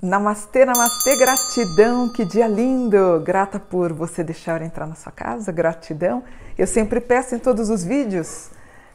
Namastê, namastê, gratidão, que dia lindo! Grata por você deixar entrar na sua casa, gratidão. Eu sempre peço em todos os vídeos,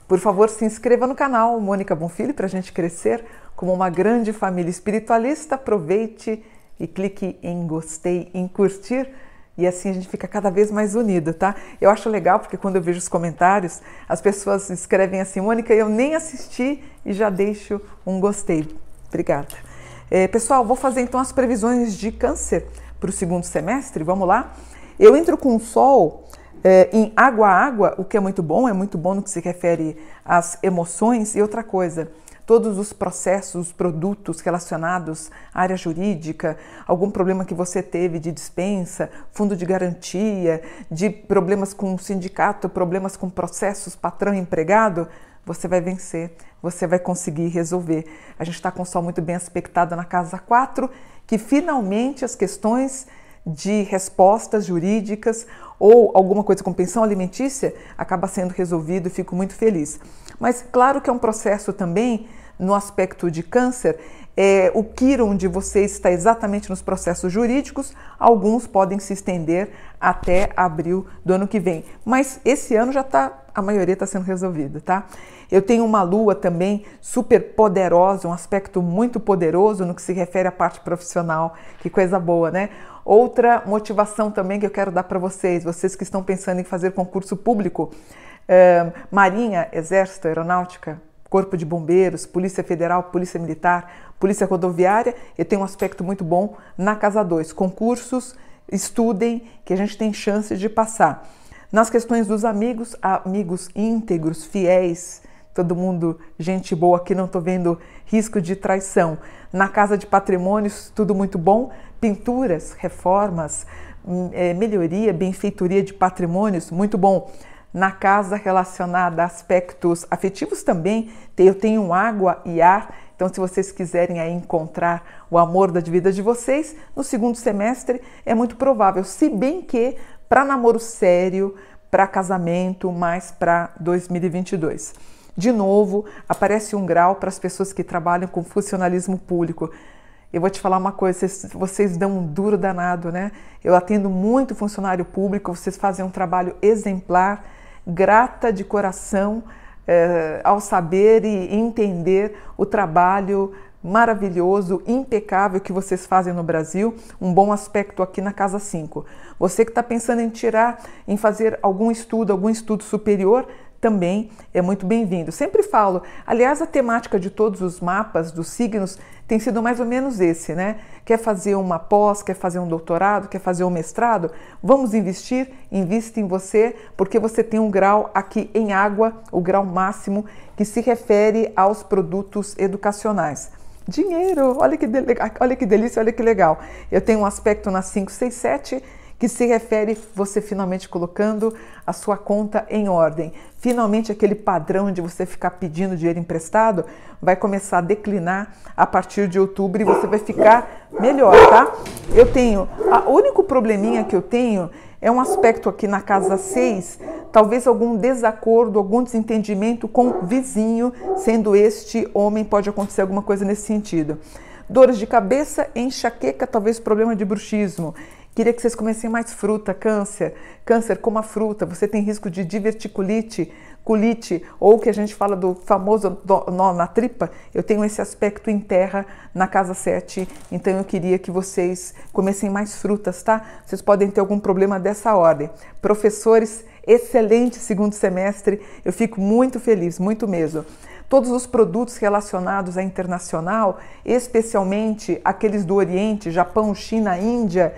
por favor, se inscreva no canal Mônica Bonfilho para a gente crescer como uma grande família espiritualista. Aproveite e clique em gostei, em curtir e assim a gente fica cada vez mais unido, tá? Eu acho legal porque quando eu vejo os comentários, as pessoas escrevem assim, Mônica, eu nem assisti e já deixo um gostei. Obrigada. É, pessoal, vou fazer então as previsões de câncer para o segundo semestre, vamos lá? Eu entro com o sol é, em água a água, o que é muito bom, é muito bom no que se refere às emoções e outra coisa todos os processos, produtos relacionados à área jurídica, algum problema que você teve de dispensa, fundo de garantia, de problemas com o sindicato, problemas com processos patrão-empregado, você vai vencer, você vai conseguir resolver. A gente está com o sol muito bem aspectado na casa 4, que finalmente as questões de respostas jurídicas ou alguma coisa com pensão alimentícia acaba sendo resolvido e fico muito feliz. Mas claro que é um processo também no aspecto de câncer, é, o Quiron de vocês está exatamente nos processos jurídicos, alguns podem se estender até abril do ano que vem. Mas esse ano já está, a maioria está sendo resolvida, tá? Eu tenho uma lua também super poderosa, um aspecto muito poderoso no que se refere à parte profissional. Que coisa boa, né? Outra motivação também que eu quero dar para vocês, vocês que estão pensando em fazer concurso público, Marinha, Exército, Aeronáutica, Corpo de Bombeiros, Polícia Federal, Polícia Militar, Polícia Rodoviária, eu tenho um aspecto muito bom na Casa 2. Concursos, estudem, que a gente tem chance de passar. Nas questões dos amigos, amigos íntegros, fiéis, todo mundo gente boa aqui, não estou vendo risco de traição. Na casa de patrimônios, tudo muito bom. Pinturas, reformas, é, melhoria, benfeitoria de patrimônios, muito bom. Na casa relacionada a aspectos afetivos também, eu tenho água e ar. Então, se vocês quiserem aí encontrar o amor da vida de vocês, no segundo semestre é muito provável, se bem que para namoro sério, para casamento, mais para 2022. De novo, aparece um grau para as pessoas que trabalham com funcionalismo público. Eu vou te falar uma coisa, vocês, vocês, dão um duro danado, né? Eu atendo muito funcionário público, vocês fazem um trabalho exemplar, grata de coração é, ao saber e entender o trabalho maravilhoso, impecável que vocês fazem no Brasil, um bom aspecto aqui na Casa 5. Você que está pensando em tirar, em fazer algum estudo, algum estudo superior, também é muito bem-vindo. Sempre falo, aliás, a temática de todos os mapas dos signos tem sido mais ou menos esse, né? Quer fazer uma pós, quer fazer um doutorado, quer fazer um mestrado? Vamos investir? Invista em você, porque você tem um grau aqui em água, o grau máximo, que se refere aos produtos educacionais. Dinheiro, olha que, olha que delícia, olha que legal. Eu tenho um aspecto na 567 que se refere você finalmente colocando a sua conta em ordem. Finalmente, aquele padrão de você ficar pedindo dinheiro emprestado vai começar a declinar a partir de outubro e você vai ficar melhor, tá? Eu tenho, o único probleminha que eu tenho é um aspecto aqui na casa 6, talvez algum desacordo, algum desentendimento com o vizinho, sendo este homem, pode acontecer alguma coisa nesse sentido. Dores de cabeça, enxaqueca, talvez problema de bruxismo. Queria que vocês comessem mais fruta, câncer. Câncer, coma fruta. Você tem risco de diverticulite, colite, ou que a gente fala do famoso nó na tripa. Eu tenho esse aspecto em terra na casa 7, então eu queria que vocês comessem mais frutas, tá? Vocês podem ter algum problema dessa ordem. Professores, excelente segundo semestre. Eu fico muito feliz, muito mesmo todos os produtos relacionados à internacional, especialmente aqueles do Oriente, Japão, China, Índia,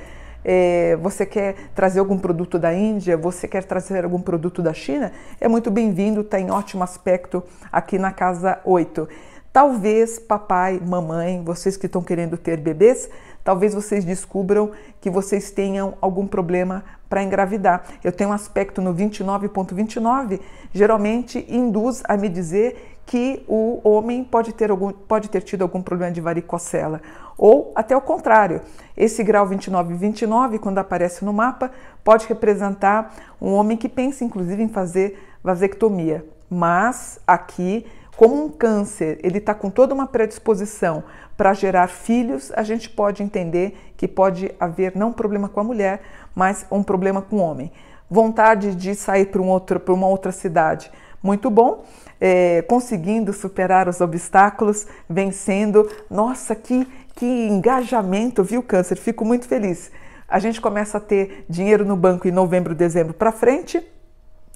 é, você quer trazer algum produto da Índia, você quer trazer algum produto da China, é muito bem-vindo, está em ótimo aspecto aqui na casa 8. Talvez papai, mamãe, vocês que estão querendo ter bebês, talvez vocês descubram que vocês tenham algum problema para engravidar. Eu tenho um aspecto no 29.29, .29, geralmente induz a me dizer que o homem pode ter, algum, pode ter tido algum problema de varicocela. Ou até o contrário, esse grau 29 e 29, quando aparece no mapa, pode representar um homem que pensa inclusive em fazer vasectomia. Mas aqui Como um câncer, ele está com toda uma predisposição para gerar filhos, a gente pode entender que pode haver não um problema com a mulher, mas um problema com o homem. Vontade de sair para um outro, para uma outra cidade, muito bom. É, conseguindo superar os obstáculos, vencendo. Nossa, que, que engajamento, viu, Câncer? Fico muito feliz. A gente começa a ter dinheiro no banco em novembro, dezembro para frente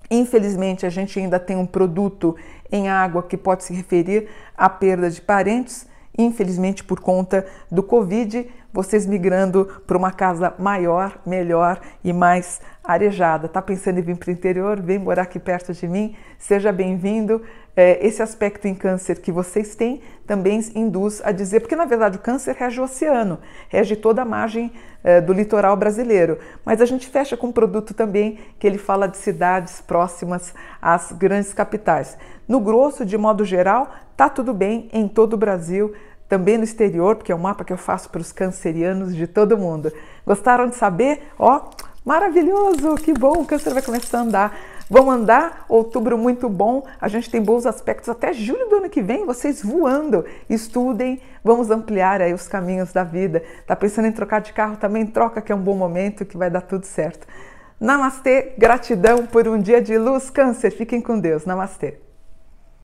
Infelizmente, a gente ainda tem um produto em água que pode se referir à perda de parentes. Infelizmente, por conta do Covid, vocês migrando para uma casa maior, melhor e mais arejada. Tá pensando em vir para o interior? Vem morar aqui perto de mim. Seja bem-vindo. É, esse aspecto em câncer que vocês têm também induz a dizer, porque na verdade o câncer rege o oceano, rege toda a margem é, do litoral brasileiro. Mas a gente fecha com um produto também que ele fala de cidades próximas às grandes capitais. No grosso, de modo geral, tá tudo bem em todo o Brasil também no exterior, porque é um mapa que eu faço para os cancerianos de todo mundo. Gostaram de saber? Ó, maravilhoso, que bom, o câncer vai começar a andar. Vão andar, outubro muito bom, a gente tem bons aspectos até julho do ano que vem, vocês voando. Estudem, vamos ampliar aí os caminhos da vida. Tá pensando em trocar de carro também? Troca que é um bom momento, que vai dar tudo certo. Namastê, gratidão por um dia de luz, câncer. Fiquem com Deus. Namastê.